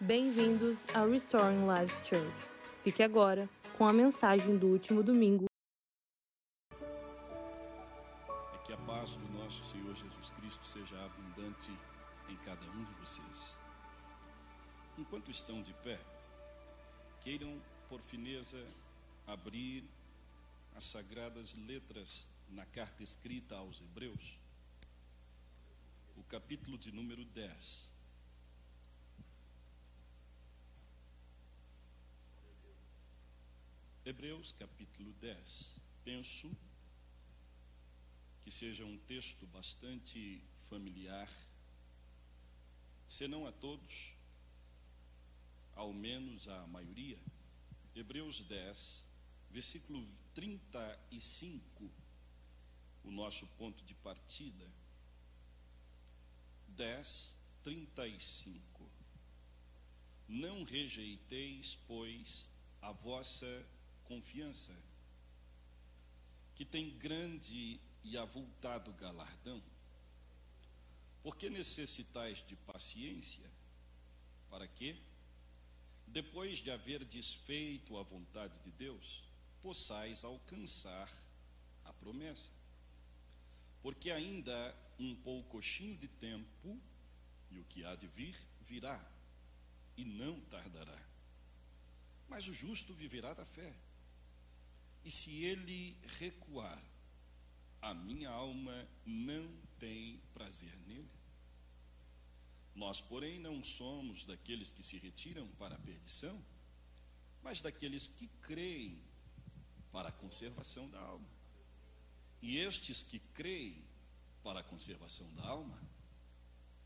Bem-vindos ao Restoring Lives Church. Fique agora com a mensagem do último domingo. É que a paz do nosso Senhor Jesus Cristo seja abundante em cada um de vocês. Enquanto estão de pé, queiram, por fineza, abrir as sagradas letras na carta escrita aos Hebreus, o capítulo de número 10. Hebreus capítulo 10. Penso que seja um texto bastante familiar, se não a todos, ao menos a maioria. Hebreus 10, versículo 35, o nosso ponto de partida. 10, 35. Não rejeiteis, pois, a vossa confiança, que tem grande e avultado galardão, porque necessitais de paciência, para que, depois de haver desfeito a vontade de Deus, possais alcançar a promessa. Porque ainda um poucochinho de tempo, e o que há de vir, virá, e não tardará. Mas o justo viverá da fé. E se ele recuar, a minha alma não tem prazer nele. Nós, porém, não somos daqueles que se retiram para a perdição, mas daqueles que creem para a conservação da alma. E estes que creem para a conservação da alma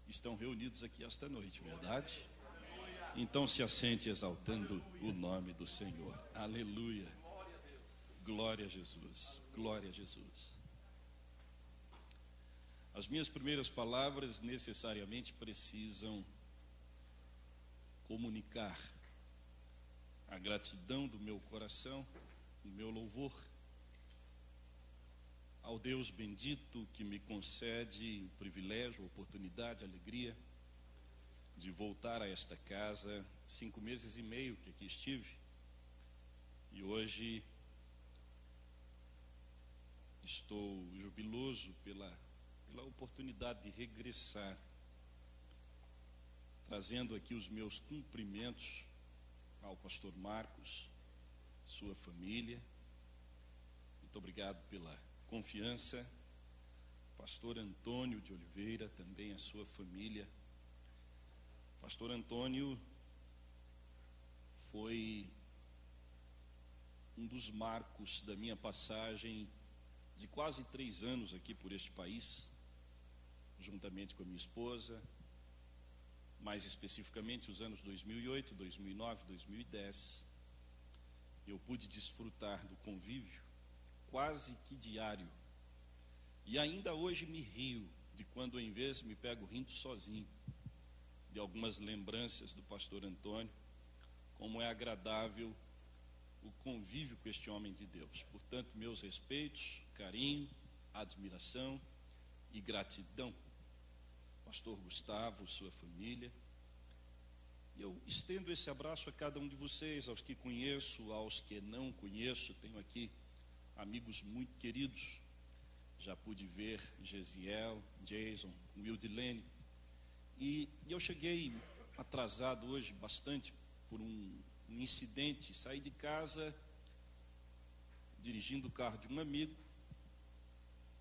estão reunidos aqui esta noite, verdade? Então se assente exaltando o nome do Senhor. Aleluia. Glória a Jesus. Glória a Jesus. As minhas primeiras palavras necessariamente precisam comunicar a gratidão do meu coração, o meu louvor ao Deus bendito que me concede o privilégio, a oportunidade, a alegria de voltar a esta casa, cinco meses e meio que aqui estive, e hoje estou jubiloso pela, pela oportunidade de regressar, trazendo aqui os meus cumprimentos ao pastor Marcos, sua família. Muito obrigado pela confiança. Pastor Antônio de Oliveira, também a sua família. Pastor Antônio foi um dos marcos da minha passagem de quase três anos aqui por este país, juntamente com a minha esposa, mais especificamente os anos 2008, 2009, 2010, eu pude desfrutar do convívio quase que diário. E ainda hoje me rio de quando, em vez, me pego rindo sozinho de algumas lembranças do pastor Antônio, como é agradável o convívio com este homem de Deus. Portanto, meus respeitos, carinho, admiração e gratidão. Pastor Gustavo, sua família. E eu estendo esse abraço a cada um de vocês, aos que conheço, aos que não conheço. Tenho aqui amigos muito queridos. Já pude ver Gesiel, Jason, Wildilene. E, e eu cheguei atrasado hoje bastante por um um incidente, saí de casa dirigindo o carro de um amigo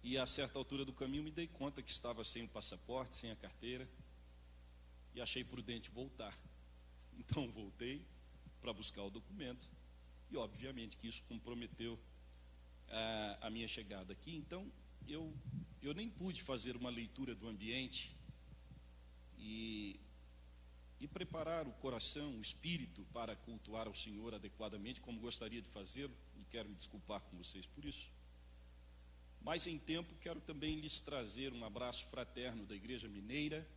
e a certa altura do caminho me dei conta que estava sem o passaporte, sem a carteira e achei prudente voltar. Então voltei para buscar o documento e obviamente que isso comprometeu a, eh, a minha chegada aqui. Então eu eu nem pude fazer uma leitura do ambiente e e preparar o coração, o espírito para cultuar ao Senhor adequadamente, como gostaria de fazê-lo, e quero me desculpar com vocês por isso. Mas em tempo quero também lhes trazer um abraço fraterno da Igreja Mineira,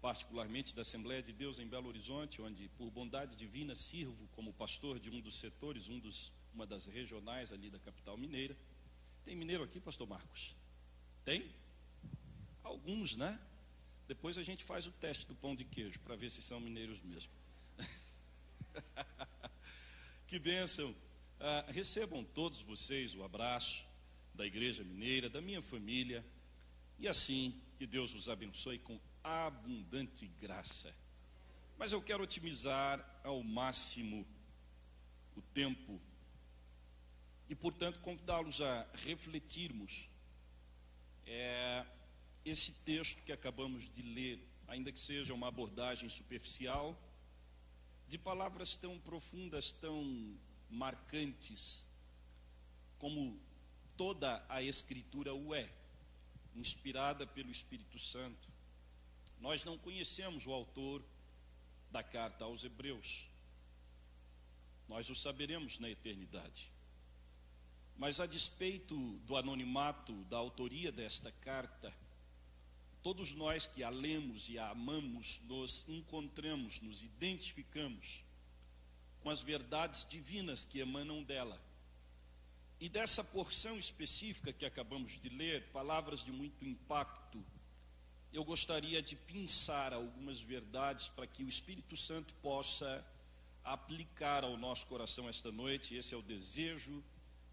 particularmente da Assembleia de Deus em Belo Horizonte, onde por bondade divina sirvo como pastor de um dos setores, um dos, uma das regionais ali da capital mineira. Tem mineiro aqui, pastor Marcos? Tem? Alguns, né? Depois a gente faz o teste do pão de queijo para ver se são mineiros mesmo. que bênção! Ah, recebam todos vocês o abraço da Igreja Mineira, da minha família, e assim que Deus os abençoe com abundante graça. Mas eu quero otimizar ao máximo o tempo e, portanto, convidá-los a refletirmos é, esse texto que acabamos de ler, ainda que seja uma abordagem superficial, de palavras tão profundas, tão marcantes, como toda a Escritura o é, inspirada pelo Espírito Santo. Nós não conhecemos o autor da carta aos Hebreus, nós o saberemos na eternidade. Mas a despeito do anonimato da autoria desta carta, todos nós que a lemos e a amamos, nos encontramos, nos identificamos com as verdades divinas que emanam dela. E dessa porção específica que acabamos de ler, palavras de muito impacto, eu gostaria de pensar algumas verdades para que o Espírito Santo possa aplicar ao nosso coração esta noite. Esse é o desejo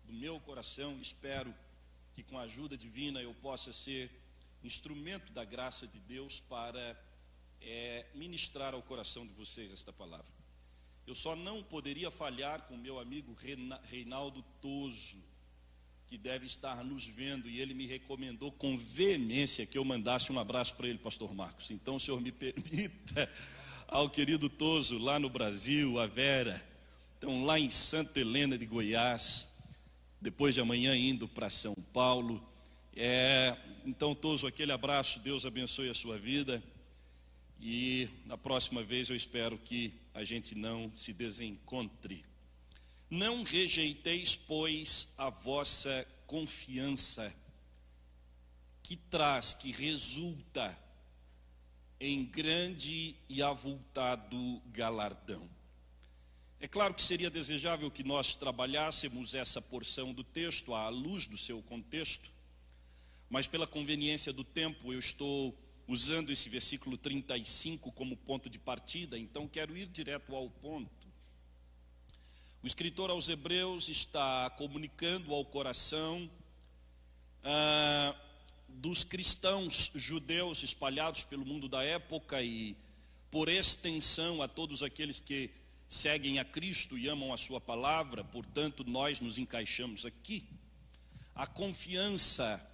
do meu coração. Espero que com a ajuda divina eu possa ser instrumento da graça de Deus para é, ministrar ao coração de vocês esta palavra. Eu só não poderia falhar com meu amigo Reinaldo Toso, que deve estar nos vendo, e ele me recomendou com veemência que eu mandasse um abraço para ele, pastor Marcos. Então, o senhor me permita ao querido Toso lá no Brasil, a Vera, então lá em Santa Helena de Goiás, depois de amanhã indo para São Paulo. É, então, Toso, aquele abraço, Deus abençoe a sua vida. E na próxima vez eu espero que a gente não se desencontre. Não rejeiteis, pois, a vossa confiança, que traz, que resulta em grande e avultado galardão. É claro que seria desejável que nós trabalhássemos essa porção do texto à luz do seu contexto, mas pela conveniência do tempo eu estou usando esse versículo 35 como ponto de partida, então quero ir direto ao ponto. O escritor aos Hebreus está comunicando ao coração ah, dos cristãos judeus espalhados pelo mundo da época e, por extensão, a todos aqueles que seguem a Cristo e amam a Sua palavra, portanto, nós nos encaixamos aqui. A confiança,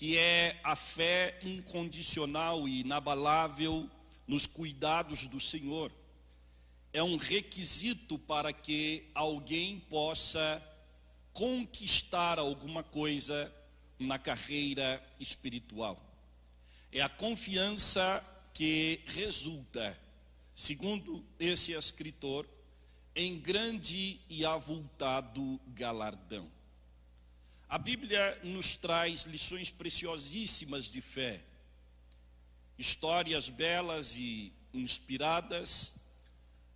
que é a fé incondicional e inabalável nos cuidados do Senhor, é um requisito para que alguém possa conquistar alguma coisa na carreira espiritual. É a confiança que resulta, segundo esse escritor, em grande e avultado galardão. A Bíblia nos traz lições preciosíssimas de fé, histórias belas e inspiradas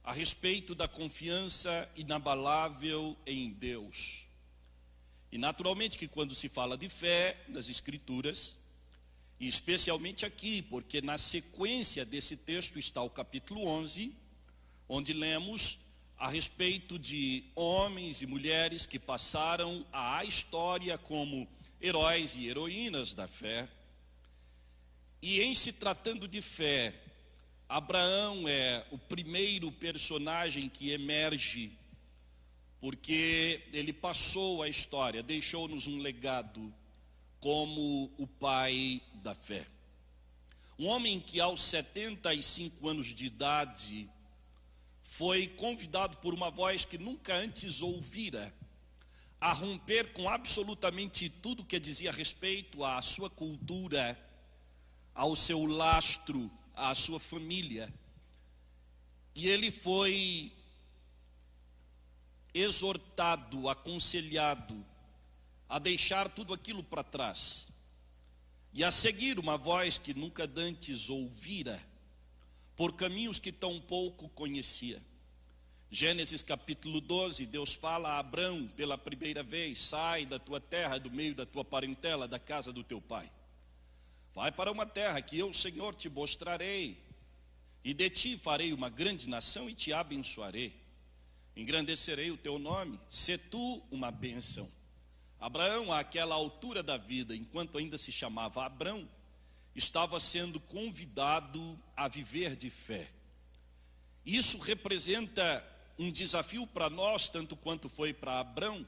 a respeito da confiança inabalável em Deus. E naturalmente que quando se fala de fé nas Escrituras, e especialmente aqui, porque na sequência desse texto está o capítulo 11, onde lemos a respeito de homens e mulheres que passaram a história como heróis e heroínas da fé. E em se tratando de fé, Abraão é o primeiro personagem que emerge porque ele passou a história, deixou-nos um legado como o pai da fé. Um homem que aos 75 anos de idade foi convidado por uma voz que nunca antes ouvira a romper com absolutamente tudo que dizia respeito à sua cultura, ao seu lastro, à sua família. E ele foi exortado, aconselhado a deixar tudo aquilo para trás e a seguir uma voz que nunca dantes ouvira, por caminhos que tão pouco conhecia. Gênesis capítulo 12, Deus fala a Abraão pela primeira vez: sai da tua terra, do meio da tua parentela, da casa do teu pai. Vai para uma terra que eu, Senhor, te mostrarei, e de ti farei uma grande nação e te abençoarei. Engrandecerei o teu nome, se tu uma bênção. Abraão, àquela altura da vida, enquanto ainda se chamava Abrão, estava sendo convidado a viver de fé. Isso representa um desafio para nós, tanto quanto foi para Abrão.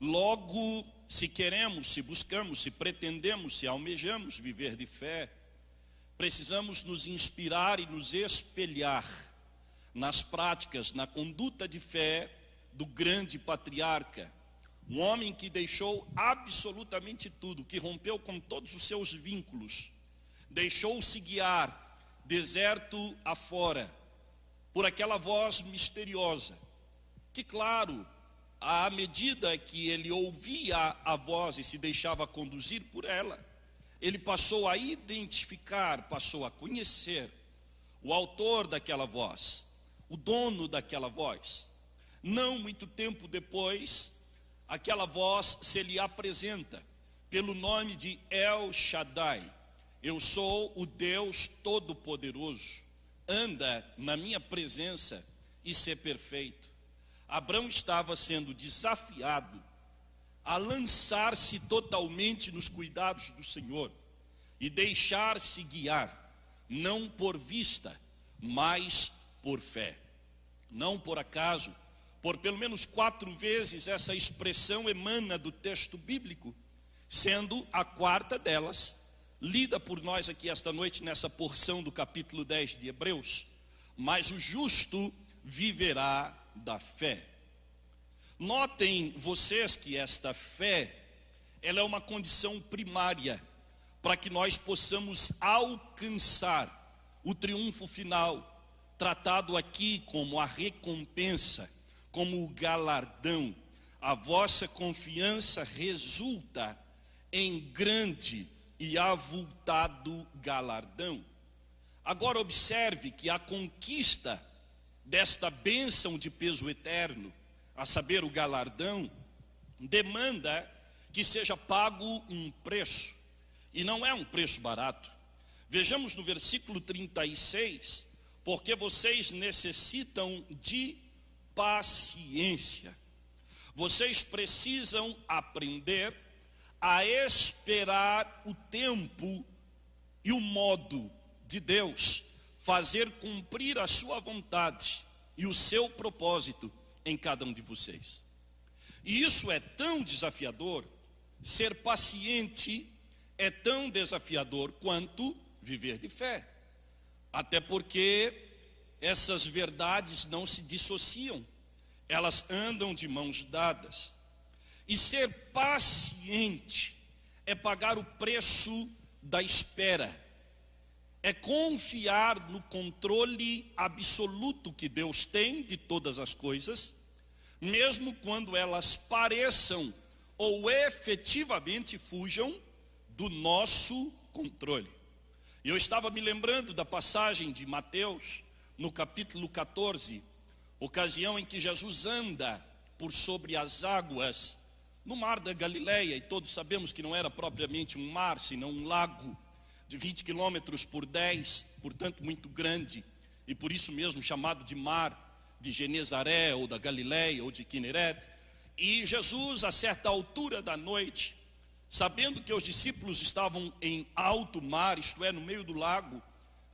Logo, se queremos, se buscamos, se pretendemos, se almejamos viver de fé, precisamos nos inspirar e nos espelhar nas práticas, na conduta de fé do grande patriarca, um homem que deixou absolutamente tudo, que rompeu com todos os seus vínculos, deixou-se guiar deserto afora por aquela voz misteriosa, que, claro, à medida que ele ouvia a voz e se deixava conduzir por ela, ele passou a identificar, passou a conhecer o autor daquela voz, o dono daquela voz. Não muito tempo depois, aquela voz se lhe apresenta pelo nome de El Shaddai. Eu sou o Deus Todo-Poderoso. Anda na minha presença e ser perfeito. Abraão estava sendo desafiado a lançar-se totalmente nos cuidados do Senhor e deixar-se guiar, não por vista, mas por fé. Não por acaso, por pelo menos quatro vezes essa expressão emana do texto bíblico, sendo a quarta delas lida por nós aqui esta noite nessa porção do capítulo 10 de Hebreus. Mas o justo viverá da fé. Notem vocês que esta fé, ela é uma condição primária para que nós possamos alcançar o triunfo final, tratado aqui como a recompensa, como o galardão. A vossa confiança resulta em grande e avultado galardão. Agora observe que a conquista desta bênção de peso eterno, a saber, o galardão, demanda que seja pago um preço, e não é um preço barato. Vejamos no versículo 36, porque vocês necessitam de paciência. Vocês precisam aprender a esperar o tempo e o modo de Deus fazer cumprir a sua vontade e o seu propósito em cada um de vocês. E isso é tão desafiador, ser paciente é tão desafiador quanto viver de fé. Até porque essas verdades não se dissociam, elas andam de mãos dadas. E ser paciente é pagar o preço da espera é confiar no controle absoluto que Deus tem de todas as coisas, mesmo quando elas pareçam ou efetivamente fujam do nosso controle. Eu estava me lembrando da passagem de Mateus, no capítulo 14, ocasião em que Jesus anda por sobre as águas no mar da Galileia, e todos sabemos que não era propriamente um mar, senão um lago de 20 quilômetros por 10, portanto muito grande, e por isso mesmo chamado de mar de Genezaré, ou da Galileia, ou de Kineret. E Jesus, a certa altura da noite, sabendo que os discípulos estavam em alto mar, isto é, no meio do lago,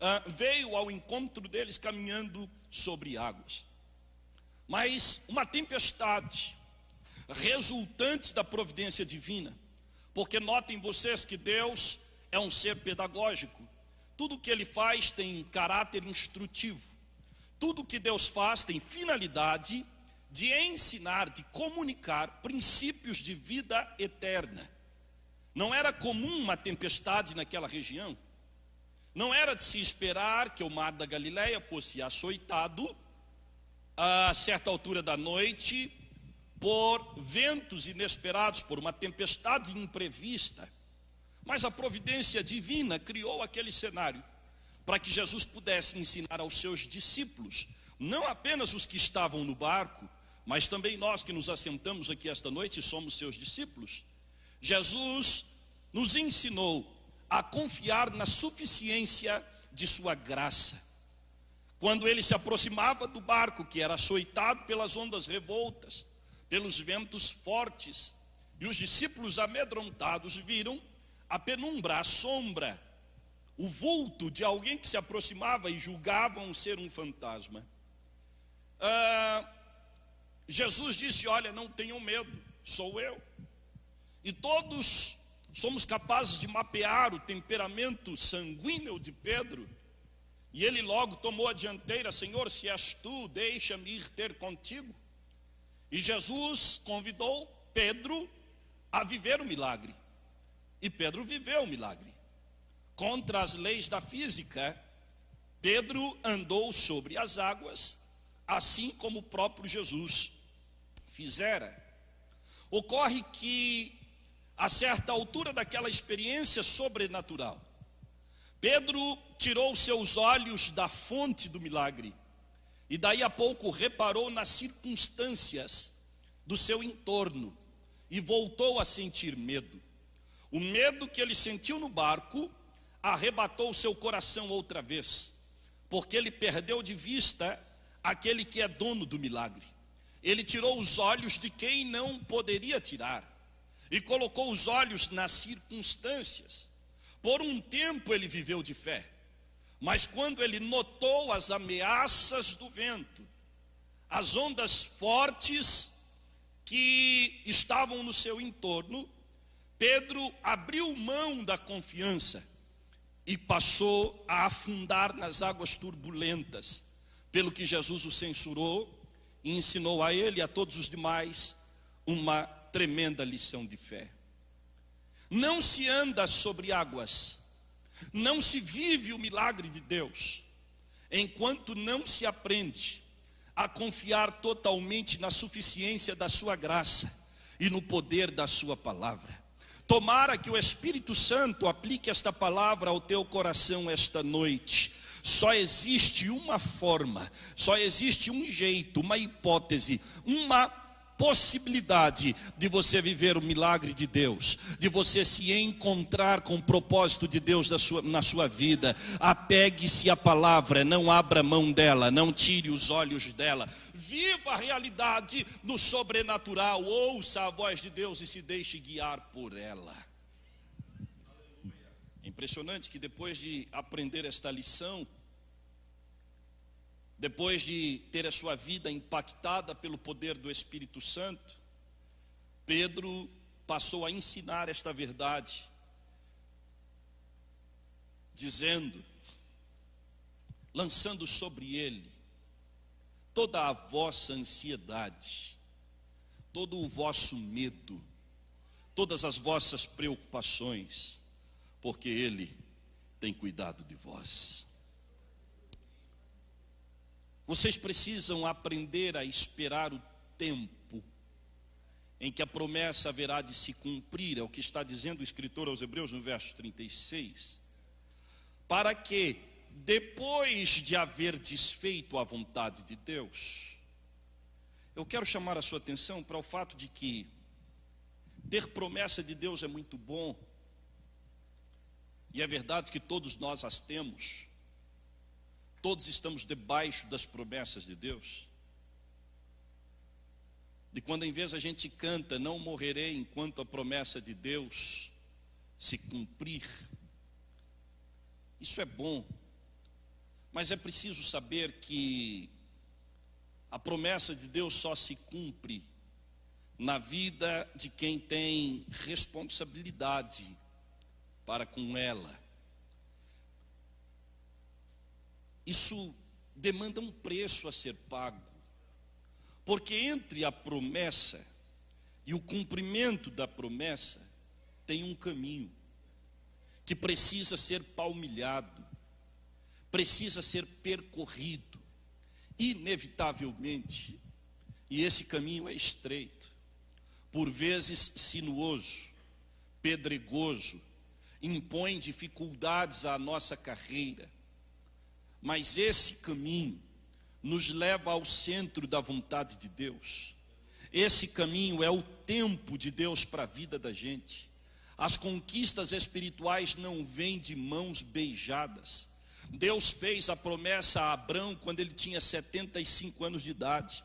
uh, veio ao encontro deles caminhando sobre águas. Mas uma tempestade, resultante da providência divina, porque notem vocês que Deus é um ser pedagógico. Tudo que ele faz tem caráter instrutivo. Tudo que Deus faz tem finalidade de ensinar, de comunicar princípios de vida eterna. Não era comum uma tempestade naquela região. Não era de se esperar que o mar da Galileia fosse açoitado a certa altura da noite por ventos inesperados, por uma tempestade imprevista. Mas a providência divina criou aquele cenário para que Jesus pudesse ensinar aos seus discípulos, não apenas os que estavam no barco, mas também nós que nos assentamos aqui esta noite e somos seus discípulos. Jesus nos ensinou a confiar na suficiência de sua graça. Quando ele se aproximava do barco, que era açoitado pelas ondas revoltas, pelos ventos fortes, e os discípulos amedrontados viram a penumbra, a sombra, o vulto de alguém que se aproximava e julgavam ser um fantasma. Ah, Jesus disse: Olha, não tenham medo, sou eu. E todos somos capazes de mapear o temperamento sanguíneo de Pedro. E ele logo tomou a dianteira: Senhor, se és tu, deixa-me ir ter contigo. E Jesus convidou Pedro a viver o milagre. E Pedro viveu o milagre. Contra as leis da física, Pedro andou sobre as águas, assim como o próprio Jesus fizera. Ocorre que, a certa altura daquela experiência sobrenatural, Pedro tirou seus olhos da fonte do milagre e daí a pouco reparou nas circunstâncias do seu entorno e voltou a sentir medo. O medo que ele sentiu no barco arrebatou seu coração outra vez, porque ele perdeu de vista aquele que é dono do milagre. Ele tirou os olhos de quem não poderia tirar e colocou os olhos nas circunstâncias. Por um tempo ele viveu de fé, mas quando ele notou as ameaças do vento, as ondas fortes que estavam no seu entorno, Pedro abriu mão da confiança e passou a afundar nas águas turbulentas, pelo que Jesus o censurou e ensinou a ele e a todos os demais uma tremenda lição de fé. Não se anda sobre águas, não se vive o milagre de Deus, enquanto não se aprende a confiar totalmente na suficiência da Sua graça e no poder da Sua palavra. Tomara que o Espírito Santo aplique esta palavra ao teu coração esta noite. Só existe uma forma, só existe um jeito, uma hipótese, uma possibilidade de você viver o milagre de Deus, de você se encontrar com o propósito de Deus na sua, na sua vida. Apegue-se à palavra, não abra mão dela, não tire os olhos dela. Viva a realidade do sobrenatural, ouça a voz de Deus e se deixe guiar por ela. É impressionante que depois de aprender esta lição, depois de ter a sua vida impactada pelo poder do Espírito Santo, Pedro passou a ensinar esta verdade, dizendo, lançando sobre ele toda a vossa ansiedade, todo o vosso medo, todas as vossas preocupações, porque ele tem cuidado de vós. Vocês precisam aprender a esperar o tempo em que a promessa haverá de se cumprir, é o que está dizendo o escritor aos Hebreus no verso 36. Para que, depois de haver desfeito a vontade de Deus, eu quero chamar a sua atenção para o fato de que ter promessa de Deus é muito bom, e é verdade que todos nós as temos, Todos estamos debaixo das promessas de Deus. De quando em vez a gente canta, não morrerei enquanto a promessa de Deus se cumprir. Isso é bom, mas é preciso saber que a promessa de Deus só se cumpre na vida de quem tem responsabilidade para com ela. Isso demanda um preço a ser pago. Porque entre a promessa e o cumprimento da promessa tem um caminho que precisa ser palmilhado, precisa ser percorrido, inevitavelmente. E esse caminho é estreito, por vezes sinuoso, pedregoso, impõe dificuldades à nossa carreira mas esse caminho nos leva ao centro da vontade de Deus. Esse caminho é o tempo de Deus para a vida da gente. As conquistas espirituais não vêm de mãos beijadas. Deus fez a promessa a Abraão quando ele tinha 75 anos de idade,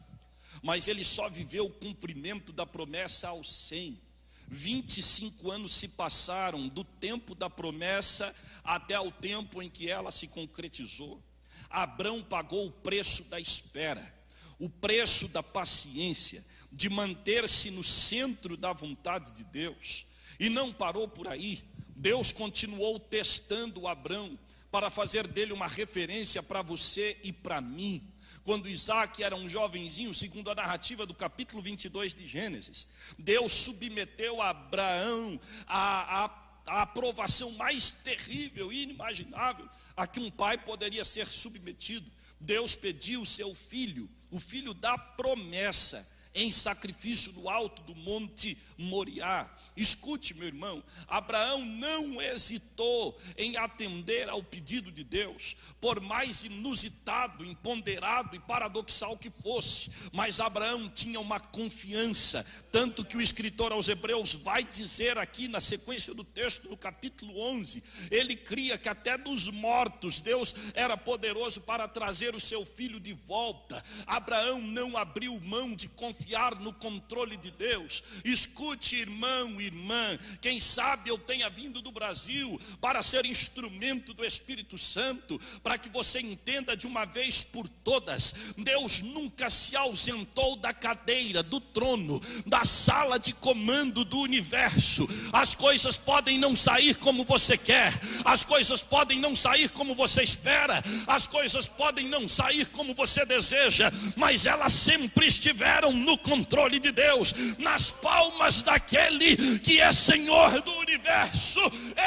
mas ele só viveu o cumprimento da promessa aos 100. 25 anos se passaram do tempo da promessa até o tempo em que ela se concretizou. Abraão pagou o preço da espera, o preço da paciência, de manter-se no centro da vontade de Deus. E não parou por aí. Deus continuou testando Abraão para fazer dele uma referência para você e para mim. Quando Isaac era um jovenzinho, segundo a narrativa do capítulo 22 de Gênesis, Deus submeteu a Abraão a aprovação mais terrível e inimaginável a que um pai poderia ser submetido. Deus pediu o seu filho, o filho da promessa, em sacrifício no alto do monte Moriá. Escute, meu irmão, Abraão não hesitou em atender ao pedido de Deus, por mais inusitado, imponderado e paradoxal que fosse, mas Abraão tinha uma confiança, tanto que o escritor aos Hebreus vai dizer aqui na sequência do texto, no capítulo 11, ele cria que até dos mortos Deus era poderoso para trazer o seu filho de volta. Abraão não abriu mão de confiar no controle de Deus. Escute irmão, irmã, quem sabe eu tenha vindo do Brasil para ser instrumento do Espírito Santo, para que você entenda de uma vez por todas: Deus nunca se ausentou da cadeira, do trono, da sala de comando do universo. As coisas podem não sair como você quer, as coisas podem não sair como você espera, as coisas podem não sair como você deseja, mas elas sempre estiveram no controle de Deus, nas palmas daquele que é Senhor do universo,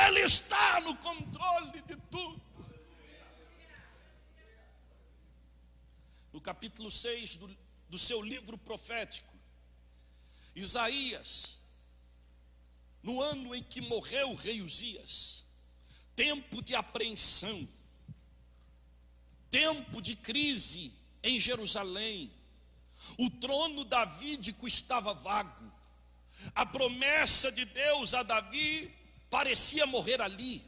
Ele está no controle de tudo. No capítulo 6 do, do seu livro profético, Isaías, no ano em que morreu o rei Uzias, tempo de apreensão, tempo de crise em Jerusalém, o trono davídico estava vago, a promessa de Deus a Davi parecia morrer ali.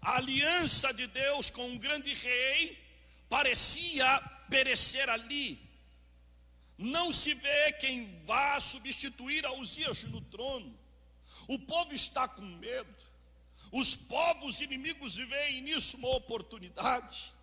A aliança de Deus com um grande rei parecia perecer ali. Não se vê quem vá substituir a Uzias no trono. O povo está com medo. Os povos inimigos veem nisso uma oportunidade.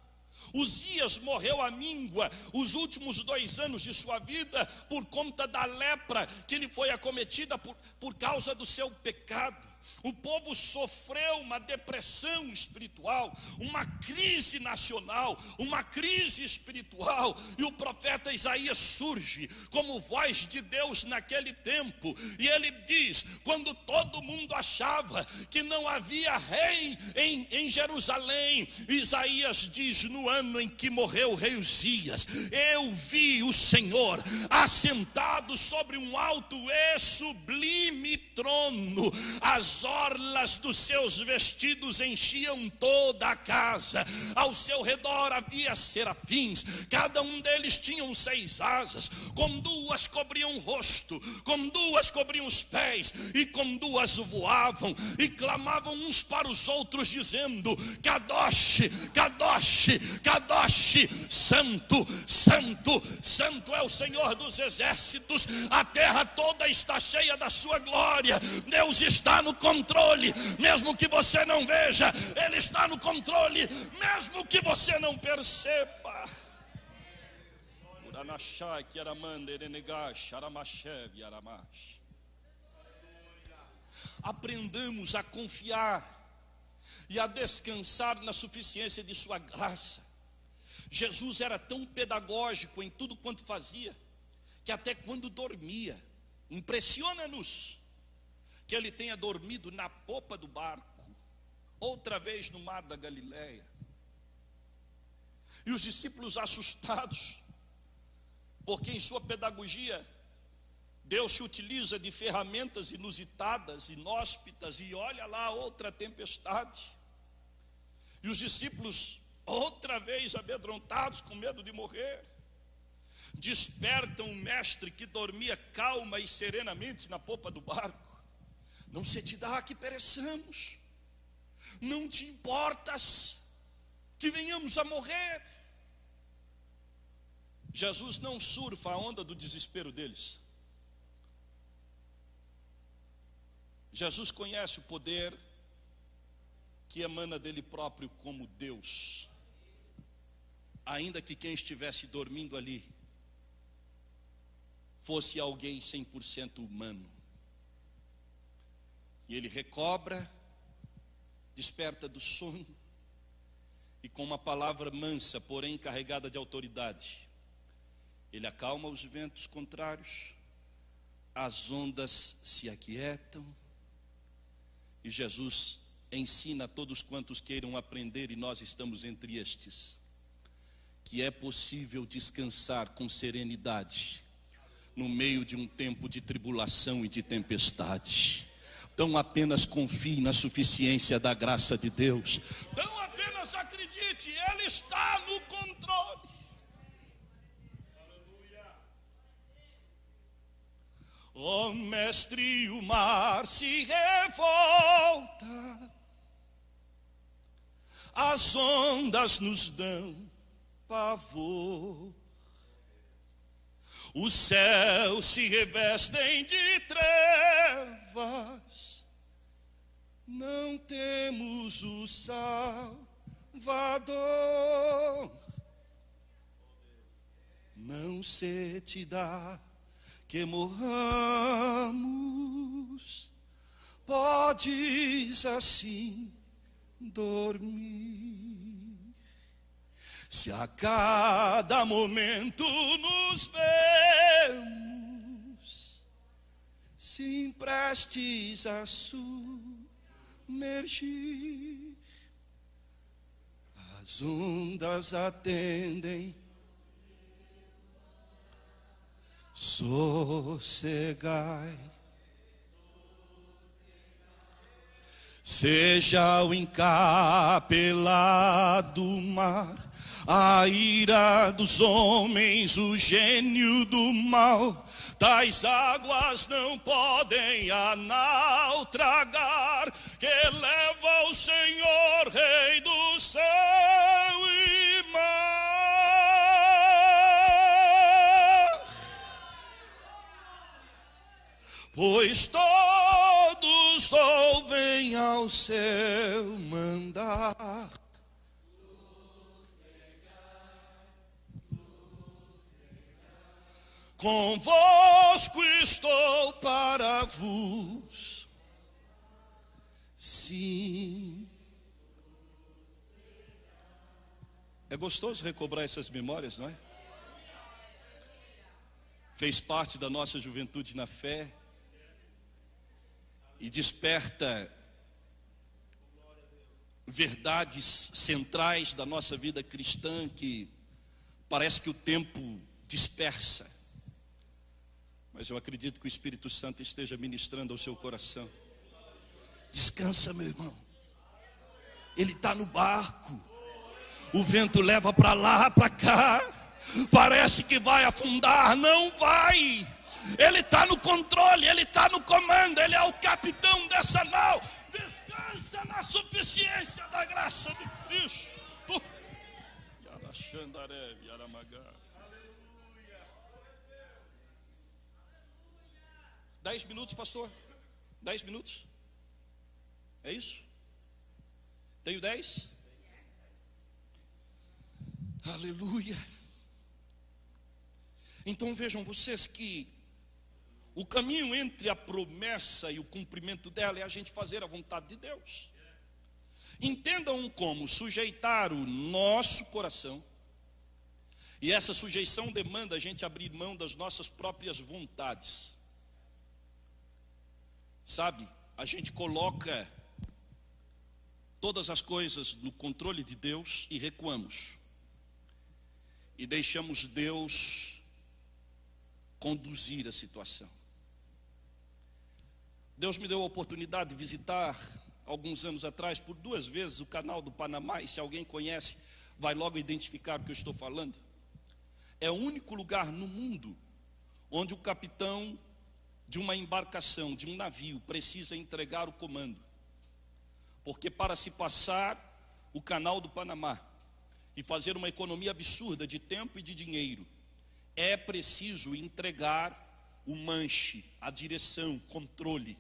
Uzias morreu à míngua os últimos dois anos de sua vida por conta da lepra que lhe foi acometida por, por causa do seu pecado. O povo sofreu uma depressão espiritual, uma crise nacional, uma crise espiritual, e o profeta Isaías surge como voz de Deus naquele tempo, e ele diz: quando todo mundo achava que não havia rei em, em Jerusalém, Isaías diz: no ano em que morreu o rei Uzias, eu vi o Senhor assentado sobre um alto e sublime trono, as as orlas dos seus vestidos enchiam toda a casa, ao seu redor havia serafins, cada um deles tinha seis asas, com duas cobriam o rosto, com duas cobriam os pés, e com duas voavam, e clamavam uns para os outros, dizendo: Kadosh, Kadosh, Kadosh, Santo, Santo, Santo é o Senhor dos exércitos, a terra toda está cheia da sua glória, Deus está no controle, mesmo que você não veja, Ele está no controle, mesmo que você não perceba. Aprendamos a confiar e a descansar na suficiência de Sua graça. Jesus era tão pedagógico em tudo quanto fazia, que até quando dormia, impressiona-nos que ele tenha dormido na popa do barco, outra vez no mar da Galileia. E os discípulos assustados, porque em sua pedagogia Deus se utiliza de ferramentas inusitadas, inóspitas, e olha lá outra tempestade. E os discípulos, outra vez amedrontados, com medo de morrer, despertam o mestre que dormia calma e serenamente na popa do barco Não se te dá que pereçamos. Não te importas que venhamos a morrer. Jesus não surfa a onda do desespero deles. Jesus conhece o poder que emana dele próprio como Deus. Ainda que quem estivesse dormindo ali fosse alguém 100% humano. E ele recobra, desperta do sono e com uma palavra mansa, porém carregada de autoridade, ele acalma os ventos contrários, as ondas se aquietam e Jesus ensina a todos quantos queiram aprender, e nós estamos entre estes, que é possível descansar com serenidade no meio de um tempo de tribulação e de tempestade. Então apenas confie na suficiência da graça de Deus. Então apenas acredite, Ele está no controle. Ó oh, mestre, o mar se revolta, as ondas nos dão pavor. Os céus se revestem de trevas, não temos o Salvador. Não se te dá que morramos, podes assim dormir. Se a cada momento nos vemos, se emprestes a submergir, as ondas atendem. Sossegai. Seja o encapelado mar a ira dos homens, o gênio do mal. Tais águas não podem tragar, que leva o Senhor, Rei do céu e mar. Pois todos ouvem ao seu mandar Convosco estou para vos. Sim. É gostoso recobrar essas memórias, não é? Fez parte da nossa juventude na fé e desperta verdades centrais da nossa vida cristã que parece que o tempo dispersa mas eu acredito que o Espírito Santo esteja ministrando ao seu coração. Descansa, meu irmão. Ele está no barco. O vento leva para lá, para cá. Parece que vai afundar, não vai. Ele está no controle, ele está no comando, ele é o capitão dessa nau. Descansa na suficiência da graça de Cristo. Yarachandaré, Yaramagá. Dez minutos, pastor? Dez minutos? É isso? Tenho dez? Aleluia. Então vejam vocês que o caminho entre a promessa e o cumprimento dela é a gente fazer a vontade de Deus. Entendam como sujeitar o nosso coração, e essa sujeição demanda a gente abrir mão das nossas próprias vontades. Sabe, a gente coloca todas as coisas no controle de Deus e recuamos. E deixamos Deus conduzir a situação. Deus me deu a oportunidade de visitar alguns anos atrás por duas vezes o canal do Panamá, e se alguém conhece, vai logo identificar o que eu estou falando. É o único lugar no mundo onde o capitão de uma embarcação, de um navio, precisa entregar o comando. Porque para se passar o canal do Panamá e fazer uma economia absurda de tempo e de dinheiro, é preciso entregar o manche, a direção, controle,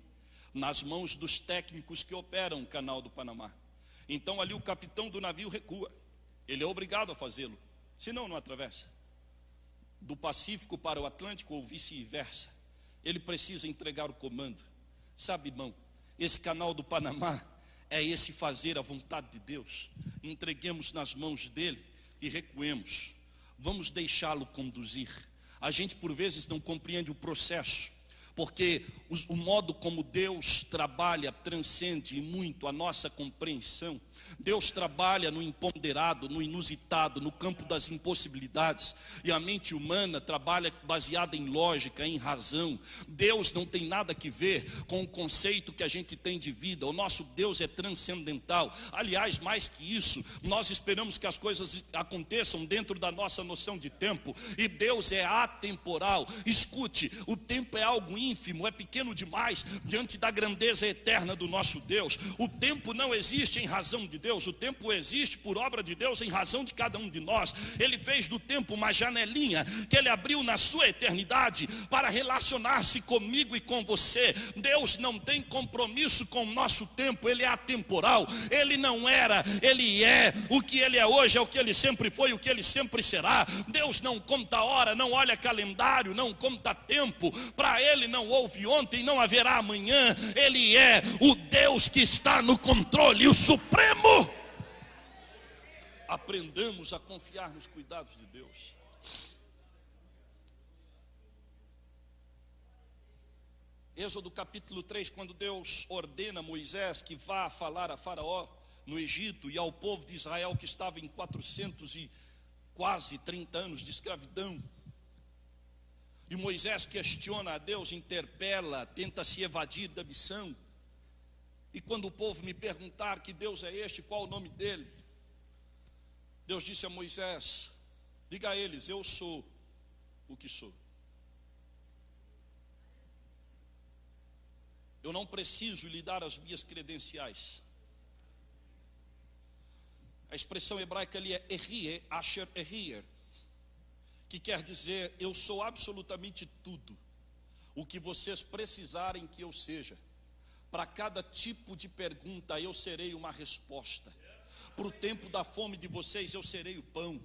nas mãos dos técnicos que operam o canal do Panamá. Então ali o capitão do navio recua, ele é obrigado a fazê-lo, senão não atravessa. Do Pacífico para o Atlântico ou vice-versa, ele precisa entregar o comando. Sabe, irmão, esse canal do Panamá é esse fazer a vontade de Deus. Entreguemos nas mãos dele e recuemos. Vamos deixá-lo conduzir. A gente por vezes não compreende o processo, porque o modo como Deus trabalha transcende muito a nossa compreensão. Deus trabalha no imponderado, no inusitado, no campo das impossibilidades, e a mente humana trabalha baseada em lógica, em razão. Deus não tem nada que ver com o conceito que a gente tem de vida. O nosso Deus é transcendental. Aliás, mais que isso, nós esperamos que as coisas aconteçam dentro da nossa noção de tempo, e Deus é atemporal. Escute, o tempo é algo ínfimo, é pequeno demais diante da grandeza eterna do nosso Deus. O tempo não existe em razão de de Deus, o tempo existe por obra de Deus em razão de cada um de nós. Ele fez do tempo uma janelinha que ele abriu na sua eternidade para relacionar-se comigo e com você. Deus não tem compromisso com o nosso tempo, ele é atemporal. Ele não era, ele é. O que ele é hoje é o que ele sempre foi, o que ele sempre será. Deus não conta hora, não olha calendário, não conta tempo. Para ele não houve ontem, não haverá amanhã. Ele é o Deus que está no controle, o supremo Aprendamos a confiar nos cuidados de Deus. Êxodo capítulo 3, quando Deus ordena Moisés que vá falar a Faraó no Egito e ao povo de Israel que estava em 400 e quase 30 anos de escravidão. E Moisés questiona a Deus, interpela, tenta se evadir da missão. E quando o povo me perguntar que Deus é este, qual o nome dele? Deus disse a Moisés: Diga a eles, eu sou o que sou. Eu não preciso lhe dar as minhas credenciais. A expressão hebraica ali é errie, asher errier, que quer dizer eu sou absolutamente tudo o que vocês precisarem que eu seja. Para cada tipo de pergunta eu serei uma resposta. Para o tempo da fome de vocês eu serei o pão.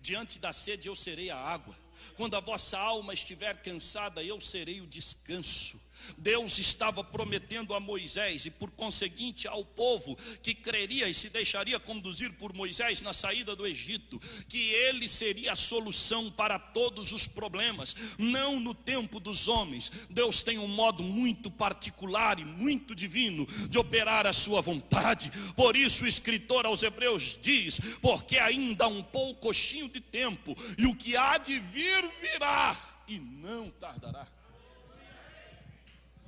Diante da sede eu serei a água. Quando a vossa alma estiver cansada, eu serei o descanso. Deus estava prometendo a Moisés e, por conseguinte, ao povo que creria e se deixaria conduzir por Moisés na saída do Egito, que ele seria a solução para todos os problemas, não no tempo dos homens. Deus tem um modo muito particular e muito divino de operar a sua vontade. Por isso, o escritor aos Hebreus diz: porque ainda há um poucochinho de tempo, e o que há de vir virá, e não tardará.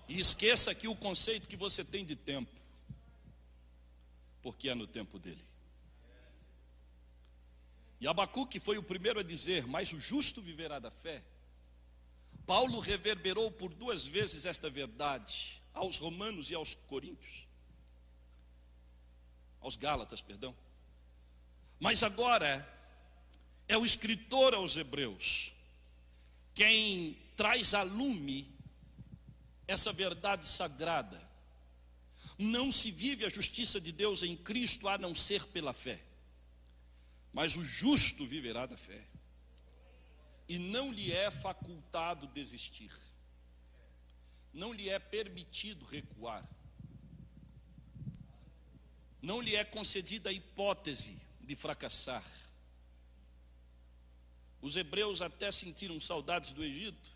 E esqueça aqui o conceito que você tem de tempo, porque é no tempo dele. E Abacuque foi o primeiro a dizer: Mas o justo viverá da fé. Paulo reverberou por duas vezes esta verdade aos romanos e aos coríntios, aos gálatas, perdão. Mas agora é o escritor aos hebreus quem traz a lume essa verdade sagrada. Não se vive a justiça de Deus em Cristo a não ser pela fé. Mas o justo viverá da fé. E não lhe é facultado desistir. Não lhe é permitido recuar. Não lhe é concedida a hipótese de fracassar. Os hebreus até sentiram saudades do Egito,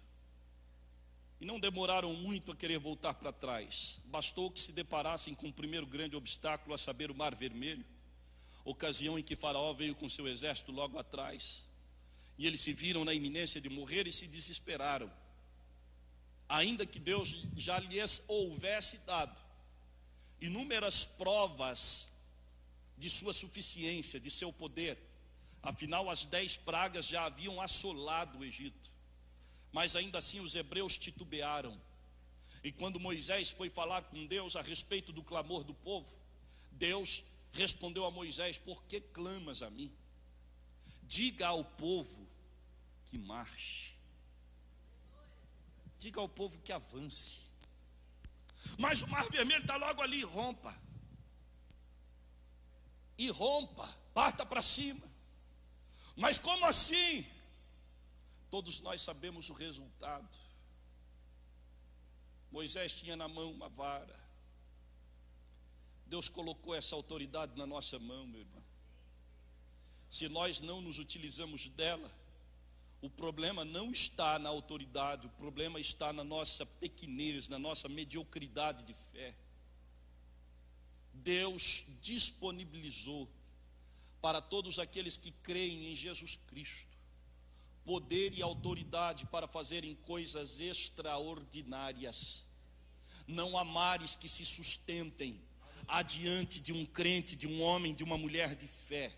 e não demoraram muito a querer voltar para trás. Bastou que se deparassem com o primeiro grande obstáculo, a saber, o Mar Vermelho, ocasião em que Faraó veio com seu exército logo atrás. E eles se viram na iminência de morrer e se desesperaram. Ainda que Deus já lhes houvesse dado inúmeras provas de sua suficiência, de seu poder. Afinal, as dez pragas já haviam assolado o Egito. Mas ainda assim os hebreus titubearam. E quando Moisés foi falar com Deus a respeito do clamor do povo, Deus respondeu a Moisés: Por que clamas a mim? Diga ao povo que marche. Diga ao povo que avance. Mas o mar vermelho está logo ali, rompa. E rompa, parta para cima. Mas como assim? Todos nós sabemos o resultado. Moisés tinha na mão uma vara. Deus colocou essa autoridade na nossa mão, meu irmão. Se nós não nos utilizamos dela, o problema não está na autoridade, o problema está na nossa pequenez, na nossa mediocridade de fé. Deus disponibilizou para todos aqueles que creem em Jesus Cristo poder e autoridade para fazerem coisas extraordinárias. Não há mares que se sustentem adiante de um crente, de um homem, de uma mulher de fé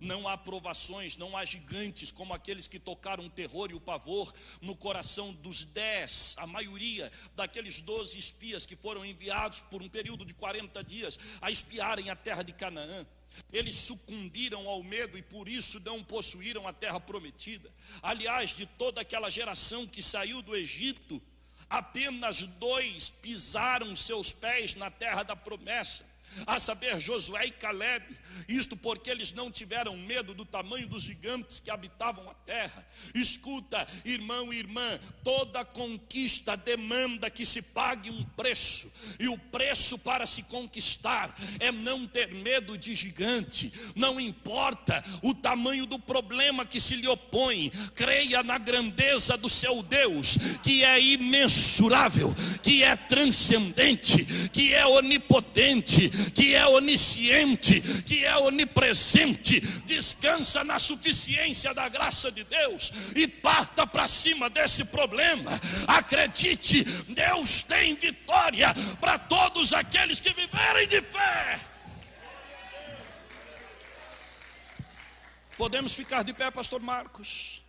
não há provações, não há gigantes como aqueles que tocaram o terror e o pavor no coração dos dez, a maioria daqueles doze espias que foram enviados por um período de 40 dias a espiarem a terra de Canaã. Eles sucumbiram ao medo e por isso não possuíram a terra prometida. Aliás, de toda aquela geração que saiu do Egito, apenas dois pisaram seus pés na terra da promessa a saber, Josué e Caleb, isto porque eles não tiveram medo do tamanho dos gigantes que habitavam a terra. Escuta, irmão e irmã, toda conquista demanda que se pague um preço, e o preço para se conquistar é não ter medo de gigante, não importa o tamanho do problema que se lhe opõe, creia na grandeza do seu Deus, que é imensurável, que é transcendente, que é onipotente que é onisciente, que é onipresente, descansa na suficiência da graça de Deus e parta para cima desse problema. Acredite, Deus tem vitória para todos aqueles que viverem de fé. Podemos ficar de pé, Pastor Marcos.